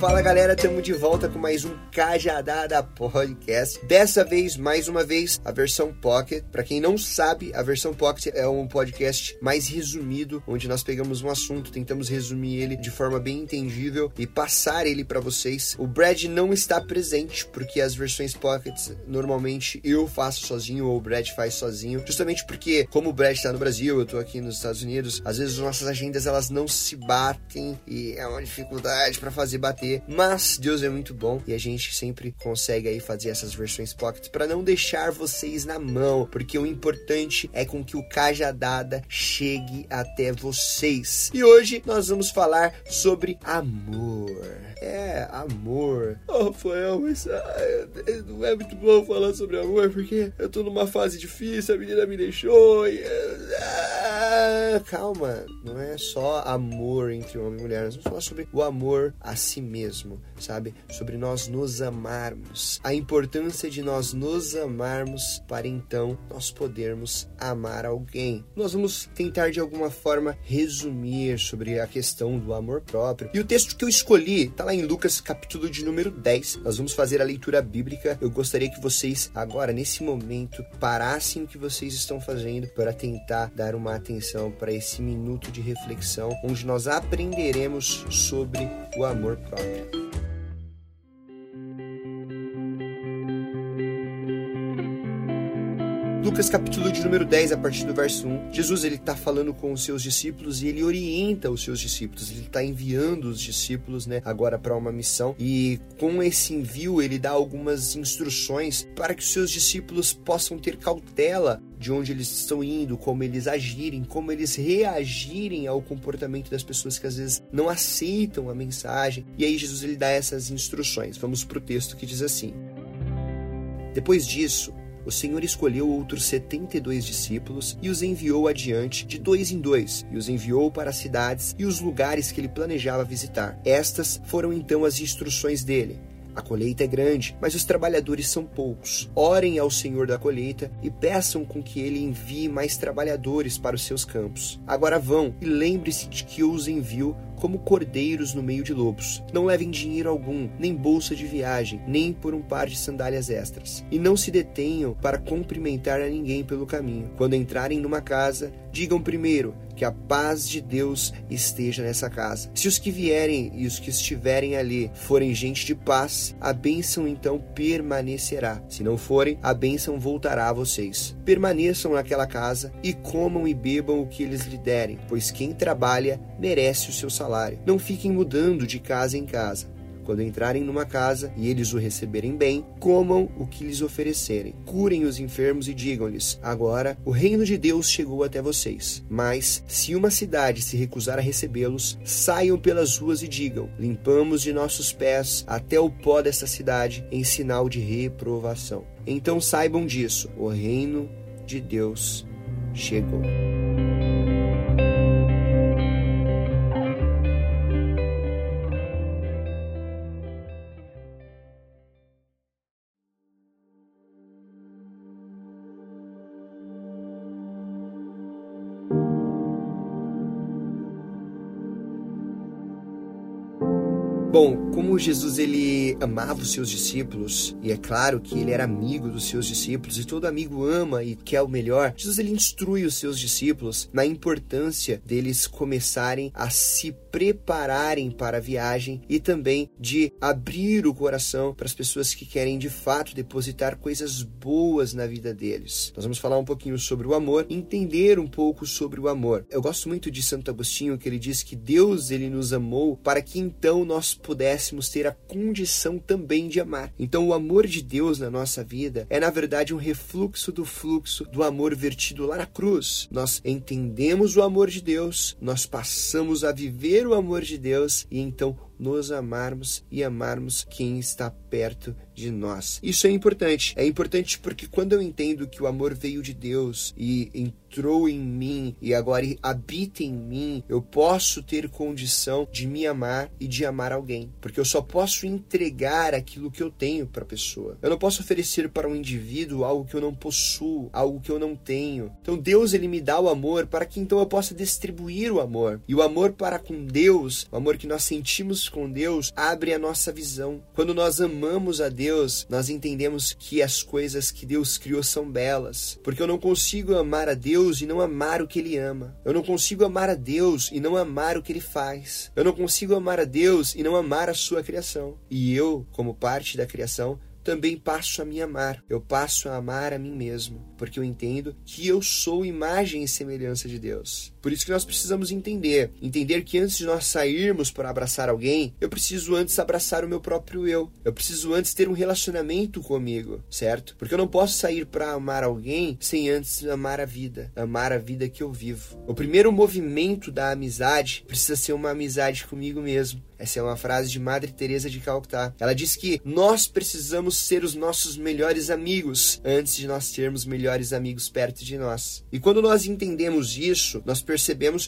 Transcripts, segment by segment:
Fala galera, estamos de volta com mais um Cajadada Podcast. Dessa vez, mais uma vez, a versão Pocket. Para quem não sabe, a versão Pocket é um podcast mais resumido, onde nós pegamos um assunto, tentamos resumir ele de forma bem entendível e passar ele para vocês. O Brad não está presente, porque as versões Pockets normalmente eu faço sozinho ou o Brad faz sozinho, justamente porque, como o Brad está no Brasil, eu tô aqui nos Estados Unidos, às vezes nossas agendas elas não se batem e é uma dificuldade para fazer bater mas Deus é muito bom e a gente sempre consegue aí fazer essas versões pocket para não deixar vocês na mão, porque o importante é com que o Cajadada chegue até vocês. E hoje nós vamos falar sobre amor. É, amor. Oh, Rafael, mas ah, não é muito bom falar sobre amor porque eu tô numa fase difícil, a menina me deixou e. Ah, calma, não é só amor entre homem e mulher, nós vamos falar sobre o amor a si mesmo mesmo, sabe? Sobre nós nos amarmos. A importância de nós nos amarmos para então nós podermos amar alguém. Nós vamos tentar de alguma forma resumir sobre a questão do amor próprio. E o texto que eu escolhi está lá em Lucas, capítulo de número 10. Nós vamos fazer a leitura bíblica. Eu gostaria que vocês, agora, nesse momento, parassem o que vocês estão fazendo para tentar dar uma atenção para esse minuto de reflexão, onde nós aprenderemos sobre o amor próprio. siempre. Lucas capítulo de número 10, a partir do verso 1. Jesus ele está falando com os seus discípulos e ele orienta os seus discípulos. Ele está enviando os discípulos, né, agora para uma missão e com esse envio ele dá algumas instruções para que os seus discípulos possam ter cautela de onde eles estão indo, como eles agirem, como eles reagirem ao comportamento das pessoas que às vezes não aceitam a mensagem. E aí Jesus ele dá essas instruções. Vamos para o texto que diz assim: Depois disso, o Senhor escolheu outros setenta e dois discípulos e os enviou adiante de dois em dois, e os enviou para as cidades e os lugares que ele planejava visitar. Estas foram então as instruções dele. A colheita é grande, mas os trabalhadores são poucos. Orem ao Senhor da colheita e peçam com que ele envie mais trabalhadores para os seus campos. Agora vão e lembre-se de que eu os envio como cordeiros no meio de lobos. Não levem dinheiro algum, nem bolsa de viagem, nem por um par de sandálias extras. E não se detenham para cumprimentar a ninguém pelo caminho. Quando entrarem numa casa, digam primeiro que a paz de Deus esteja nessa casa. Se os que vierem e os que estiverem ali forem gente de paz, a bênção então permanecerá. Se não forem, a bênção voltará a vocês. Permaneçam naquela casa e comam e bebam o que eles lhe derem, pois quem trabalha merece o seu salário. Não fiquem mudando de casa em casa. Quando entrarem numa casa e eles o receberem bem, comam o que lhes oferecerem. Curem os enfermos e digam-lhes: Agora o reino de Deus chegou até vocês. Mas, se uma cidade se recusar a recebê-los, saiam pelas ruas e digam: Limpamos de nossos pés até o pó desta cidade, em sinal de reprovação. Então saibam disso: o reino de Deus chegou. Jesus ele amava os seus discípulos, e é claro que ele era amigo dos seus discípulos, e todo amigo ama e quer o melhor, Jesus ele instrui os seus discípulos na importância deles começarem a se prepararem para a viagem e também de abrir o coração para as pessoas que querem de fato depositar coisas boas na vida deles. Nós vamos falar um pouquinho sobre o amor, entender um pouco sobre o amor. Eu gosto muito de Santo Agostinho que ele diz que Deus ele nos amou para que então nós pudéssemos ter a condição também de amar. Então, o amor de Deus na nossa vida é, na verdade, um refluxo do fluxo do amor vertido lá na cruz. Nós entendemos o amor de Deus, nós passamos a viver o amor de Deus e então nos amarmos e amarmos quem está perto de nós. Isso é importante. É importante porque quando eu entendo que o amor veio de Deus e entrou em mim e agora habita em mim, eu posso ter condição de me amar e de amar alguém, porque eu só posso entregar aquilo que eu tenho para a pessoa. Eu não posso oferecer para um indivíduo algo que eu não possuo, algo que eu não tenho. Então Deus ele me dá o amor para que então eu possa distribuir o amor. E o amor para com Deus, o amor que nós sentimos com Deus, abre a nossa visão. Quando nós amamos a Deus, nós entendemos que as coisas que Deus criou são belas, porque eu não consigo amar a Deus e não amar o que ele ama. Eu não consigo amar a Deus e não amar o que ele faz. Eu não consigo amar a Deus e não amar a sua criação. E eu, como parte da criação, também passo a me amar. Eu passo a amar a mim mesmo, porque eu entendo que eu sou imagem e semelhança de Deus. Por isso que nós precisamos entender, entender que antes de nós sairmos para abraçar alguém, eu preciso antes abraçar o meu próprio eu. Eu preciso antes ter um relacionamento comigo, certo? Porque eu não posso sair para amar alguém sem antes amar a vida, amar a vida que eu vivo. O primeiro movimento da amizade precisa ser uma amizade comigo mesmo. Essa é uma frase de Madre Teresa de Calcutá. Ela diz que nós precisamos ser os nossos melhores amigos antes de nós termos melhores amigos perto de nós. E quando nós entendemos isso, nós percebemos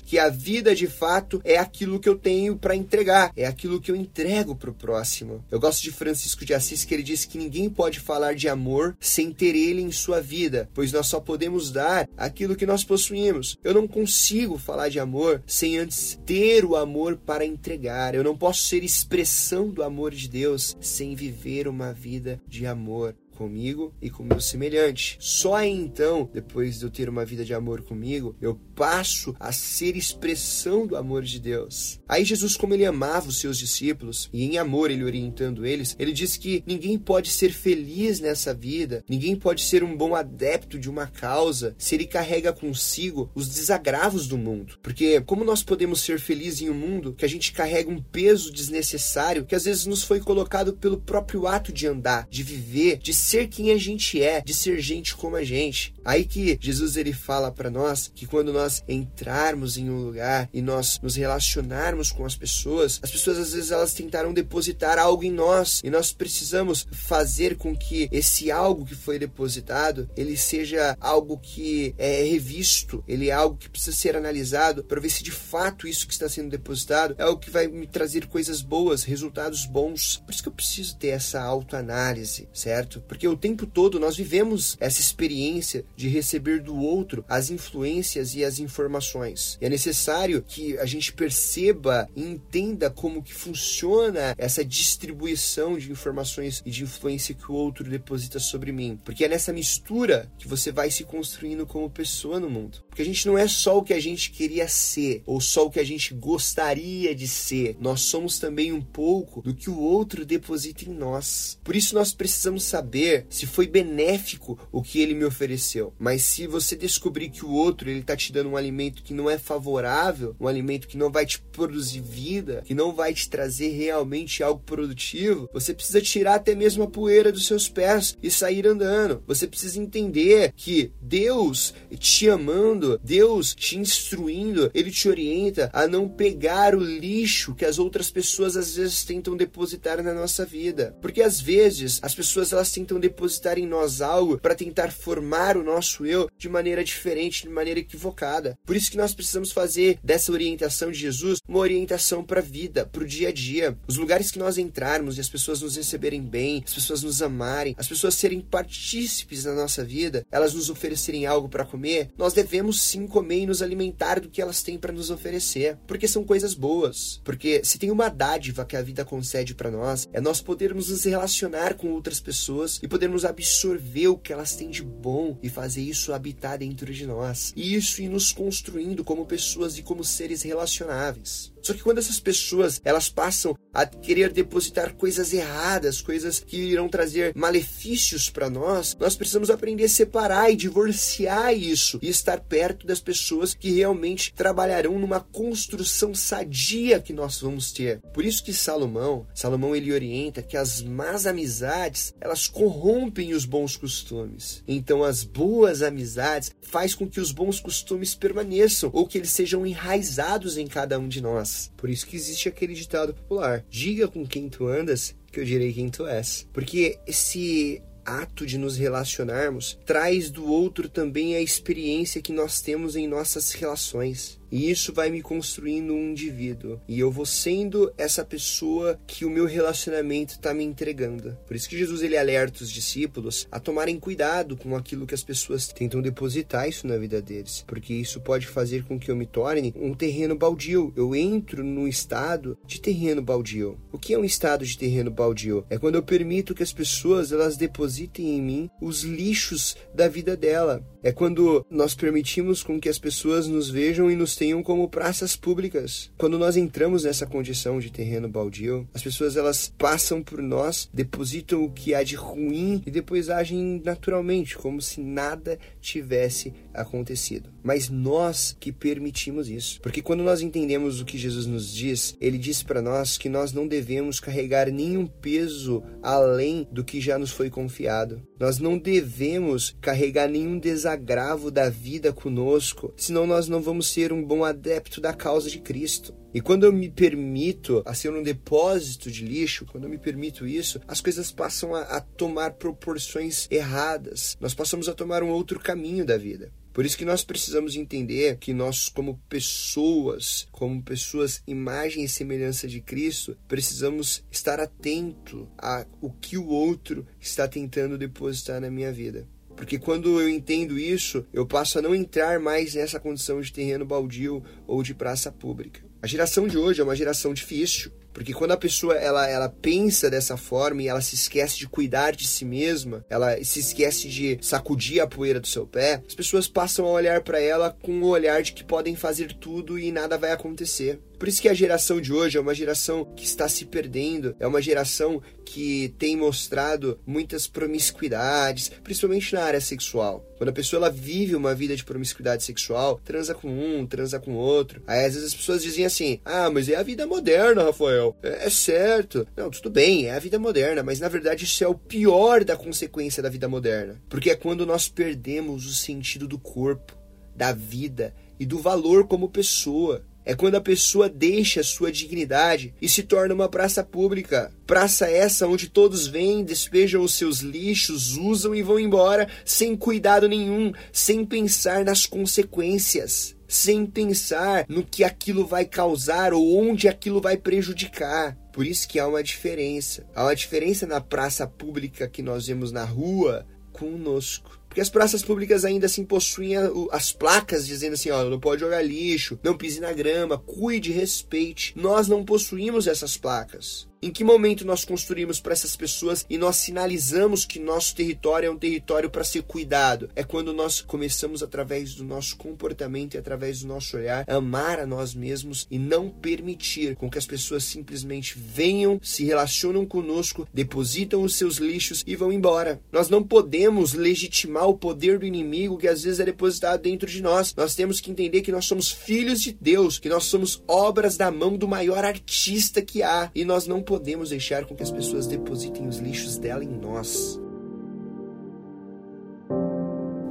que a vida de fato é aquilo que eu tenho para entregar, é aquilo que eu entrego para o próximo. Eu gosto de Francisco de Assis que ele diz que ninguém pode falar de amor sem ter ele em sua vida, pois nós só podemos dar aquilo que nós possuímos. Eu não consigo falar de amor sem antes ter o amor para entregar. Eu não posso ser expressão do amor de Deus sem viver uma vida de amor comigo e com meu semelhante. Só então, depois de eu ter uma vida de amor comigo, eu passo a ser expressão do amor de Deus. Aí Jesus, como ele amava os seus discípulos e em amor ele orientando eles, ele disse que ninguém pode ser feliz nessa vida, ninguém pode ser um bom adepto de uma causa se ele carrega consigo os desagravos do mundo. Porque como nós podemos ser felizes em um mundo que a gente carrega um peso desnecessário que às vezes nos foi colocado pelo próprio ato de andar, de viver, de ser quem a gente é, de ser gente como a gente. Aí que Jesus ele fala para nós que quando nós entrarmos em um lugar e nós nos relacionarmos com as pessoas, as pessoas às vezes elas tentaram depositar algo em nós e nós precisamos fazer com que esse algo que foi depositado, ele seja algo que é revisto, ele é algo que precisa ser analisado para ver se de fato isso que está sendo depositado é algo que vai me trazer coisas boas, resultados bons. Por isso que eu preciso ter essa autoanálise, certo? Porque o tempo todo nós vivemos essa experiência de receber do outro as influências e as informações. E é necessário que a gente perceba e entenda como que funciona essa distribuição de informações e de influência que o outro deposita sobre mim. Porque é nessa mistura que você vai se construindo como pessoa no mundo. Porque a gente não é só o que a gente queria ser ou só o que a gente gostaria de ser. Nós somos também um pouco do que o outro deposita em nós. Por isso nós precisamos saber se foi benéfico o que ele me ofereceu. Mas se você descobrir que o outro ele tá te dando um alimento que não é favorável, um alimento que não vai te produzir vida, que não vai te trazer realmente algo produtivo, você precisa tirar até mesmo a poeira dos seus pés e sair andando. Você precisa entender que Deus te amando, Deus te instruindo, ele te orienta a não pegar o lixo que as outras pessoas às vezes tentam depositar na nossa vida. Porque às vezes as pessoas elas tentam depositar em nós algo para tentar formar o nosso eu de maneira diferente, de maneira equivocada. Por isso que nós precisamos fazer dessa orientação de Jesus uma orientação para a vida, para o dia a dia. Os lugares que nós entrarmos e as pessoas nos receberem bem, as pessoas nos amarem, as pessoas serem partícipes da nossa vida, elas nos oferecerem algo para comer, nós devemos sim comer e nos alimentar do que elas têm para nos oferecer, porque são coisas boas. Porque se tem uma dádiva que a vida concede para nós, é nós podermos nos relacionar com outras pessoas e podermos absorver o que elas têm de bom e fazer isso habitar dentro de nós. E isso ir nos construindo como pessoas e como seres relacionáveis. Só que quando essas pessoas elas passam a querer depositar coisas erradas, coisas que irão trazer malefícios para nós, nós precisamos aprender a separar e divorciar isso e estar perto das pessoas que realmente trabalharão numa construção sadia que nós vamos ter. Por isso que Salomão, Salomão ele orienta que as más amizades, elas corrompem os bons costumes. Então as boas amizades faz com que os bons costumes permaneçam ou que eles sejam enraizados em cada um de nós. Por isso que existe aquele ditado popular: diga com quem tu andas que eu direi quem tu és. Porque esse ato de nos relacionarmos traz do outro também a experiência que nós temos em nossas relações. E isso vai me construindo um indivíduo. E eu vou sendo essa pessoa que o meu relacionamento está me entregando. Por isso que Jesus ele alerta os discípulos a tomarem cuidado com aquilo que as pessoas tentam depositar isso na vida deles. Porque isso pode fazer com que eu me torne um terreno baldio. Eu entro num estado de terreno baldio. O que é um estado de terreno baldio? É quando eu permito que as pessoas elas depositem em mim os lixos da vida dela. É quando nós permitimos com que as pessoas nos vejam e nos tenham como praças públicas. Quando nós entramos nessa condição de terreno baldio, as pessoas elas passam por nós, depositam o que há de ruim e depois agem naturalmente, como se nada tivesse acontecido. Mas nós que permitimos isso. Porque quando nós entendemos o que Jesus nos diz, ele diz para nós que nós não devemos carregar nenhum peso além do que já nos foi confiado. Nós não devemos carregar nenhum desagravo da vida conosco, senão nós não vamos ser um bom adepto da causa de Cristo. E quando eu me permito a ser um depósito de lixo, quando eu me permito isso, as coisas passam a, a tomar proporções erradas. Nós passamos a tomar um outro caminho da vida. Por isso que nós precisamos entender que nós, como pessoas, como pessoas imagem e semelhança de Cristo, precisamos estar atento a o que o outro está tentando depositar na minha vida. Porque quando eu entendo isso, eu passo a não entrar mais nessa condição de terreno baldio ou de praça pública. A geração de hoje é uma geração difícil, porque quando a pessoa ela, ela pensa dessa forma e ela se esquece de cuidar de si mesma, ela se esquece de sacudir a poeira do seu pé, as pessoas passam a olhar para ela com o olhar de que podem fazer tudo e nada vai acontecer. Por isso que a geração de hoje é uma geração que está se perdendo, é uma geração que tem mostrado muitas promiscuidades, principalmente na área sexual. Quando a pessoa ela vive uma vida de promiscuidade sexual, transa com um, transa com outro. Aí às vezes as pessoas dizem assim: "Ah, mas é a vida moderna, Rafael". É, é certo. Não, tudo bem, é a vida moderna, mas na verdade isso é o pior da consequência da vida moderna, porque é quando nós perdemos o sentido do corpo, da vida e do valor como pessoa. É quando a pessoa deixa sua dignidade e se torna uma praça pública. Praça essa onde todos vêm, despejam os seus lixos, usam e vão embora sem cuidado nenhum, sem pensar nas consequências, sem pensar no que aquilo vai causar ou onde aquilo vai prejudicar. Por isso que há uma diferença. Há uma diferença na praça pública que nós vemos na rua conosco. Porque as praças públicas ainda assim possuem as placas dizendo assim, ó, não pode jogar lixo, não pise na grama, cuide, respeite. Nós não possuímos essas placas. Em que momento nós construímos para essas pessoas e nós sinalizamos que nosso território é um território para ser cuidado? É quando nós começamos, através do nosso comportamento e através do nosso olhar, a amar a nós mesmos e não permitir com que as pessoas simplesmente venham, se relacionam conosco, depositam os seus lixos e vão embora. Nós não podemos legitimar o poder do inimigo que às vezes é depositado dentro de nós. Nós temos que entender que nós somos filhos de Deus, que nós somos obras da mão do maior artista que há e nós não podemos deixar com que as pessoas depositem os lixos dela em nós.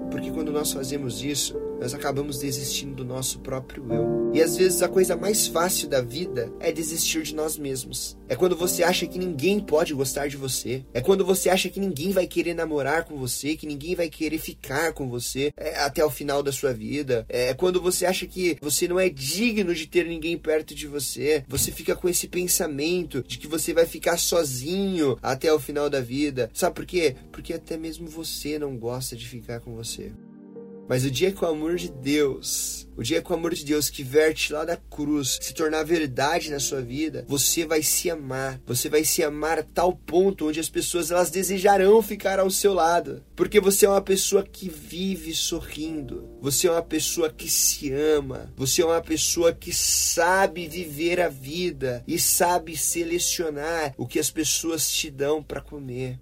Porque quando nós fazemos isso, nós acabamos desistindo do nosso próprio eu. E às vezes a coisa mais fácil da vida é desistir de nós mesmos. É quando você acha que ninguém pode gostar de você. É quando você acha que ninguém vai querer namorar com você, que ninguém vai querer ficar com você é, até o final da sua vida. É quando você acha que você não é digno de ter ninguém perto de você. Você fica com esse pensamento de que você vai ficar sozinho até o final da vida. Sabe por quê? Porque até mesmo você não gosta de ficar com você. Mas o dia que o amor de Deus, o dia que o amor de Deus que verte lá da cruz se tornar verdade na sua vida, você vai se amar. Você vai se amar a tal ponto onde as pessoas elas desejarão ficar ao seu lado, porque você é uma pessoa que vive sorrindo. Você é uma pessoa que se ama. Você é uma pessoa que sabe viver a vida e sabe selecionar o que as pessoas te dão para comer.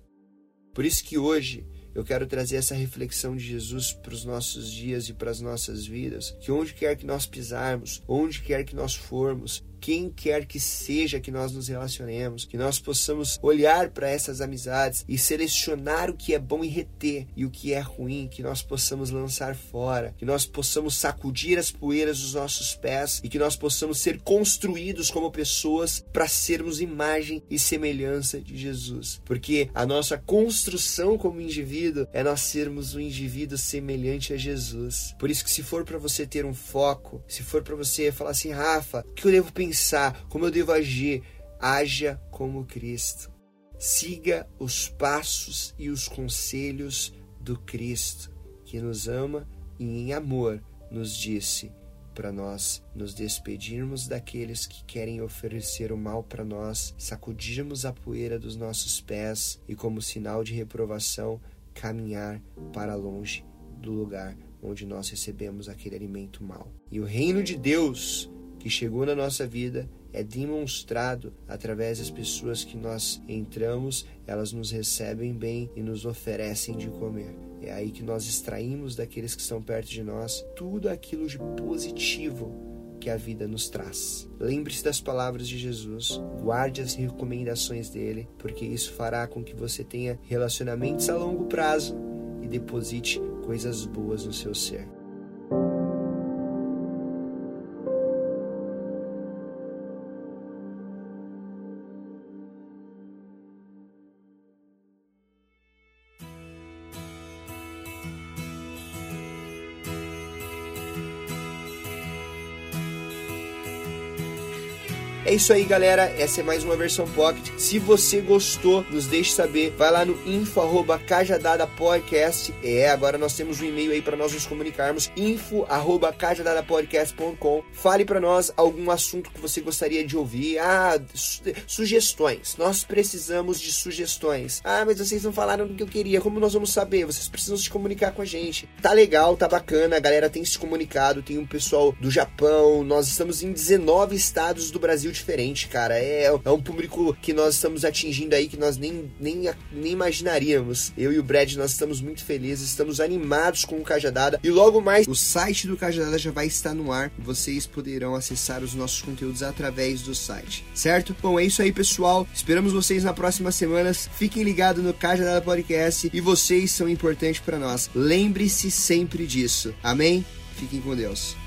Por isso que hoje eu quero trazer essa reflexão de Jesus para os nossos dias e para as nossas vidas, que onde quer que nós pisarmos, onde quer que nós formos, quem quer que seja que nós nos relacionemos, que nós possamos olhar para essas amizades e selecionar o que é bom e reter e o que é ruim, que nós possamos lançar fora, que nós possamos sacudir as poeiras dos nossos pés e que nós possamos ser construídos como pessoas para sermos imagem e semelhança de Jesus. Porque a nossa construção como indivíduo é nós sermos um indivíduo semelhante a Jesus. Por isso que se for para você ter um foco, se for para você falar assim, Rafa, o que eu devo pensar pensar, como eu devo agir. Haja como Cristo. Siga os passos e os conselhos do Cristo, que nos ama e em amor nos disse para nós nos despedirmos daqueles que querem oferecer o mal para nós, sacudirmos a poeira dos nossos pés e, como sinal de reprovação, caminhar para longe do lugar onde nós recebemos aquele alimento mal. E o reino de Deus que chegou na nossa vida é demonstrado através das pessoas que nós entramos, elas nos recebem bem e nos oferecem de comer. É aí que nós extraímos daqueles que estão perto de nós tudo aquilo de positivo que a vida nos traz. Lembre-se das palavras de Jesus, guarde as recomendações dele, porque isso fará com que você tenha relacionamentos a longo prazo e deposite coisas boas no seu ser. Isso aí, galera. Essa é mais uma versão pocket. Se você gostou, nos deixe saber. Vai lá no info arroba. É, agora nós temos um e-mail aí para nós nos comunicarmos. info arroba cajadadapodcast.com. Fale para nós algum assunto que você gostaria de ouvir. Ah, su sugestões. Nós precisamos de sugestões. Ah, mas vocês não falaram do que eu queria. Como nós vamos saber? Vocês precisam se comunicar com a gente. Tá legal, tá bacana. A galera tem se comunicado. Tem um pessoal do Japão. Nós estamos em 19 estados do Brasil diferente, cara. É, é um público que nós estamos atingindo aí que nós nem, nem, nem imaginaríamos. Eu e o Brad, nós estamos muito felizes, estamos animados com o Cajadada. E logo mais, o site do Cajadada já vai estar no ar. Vocês poderão acessar os nossos conteúdos através do site, certo? Bom, é isso aí, pessoal. Esperamos vocês na próxima semana. Fiquem ligados no Cajadada Podcast e vocês são importantes para nós. Lembre-se sempre disso. Amém? Fiquem com Deus.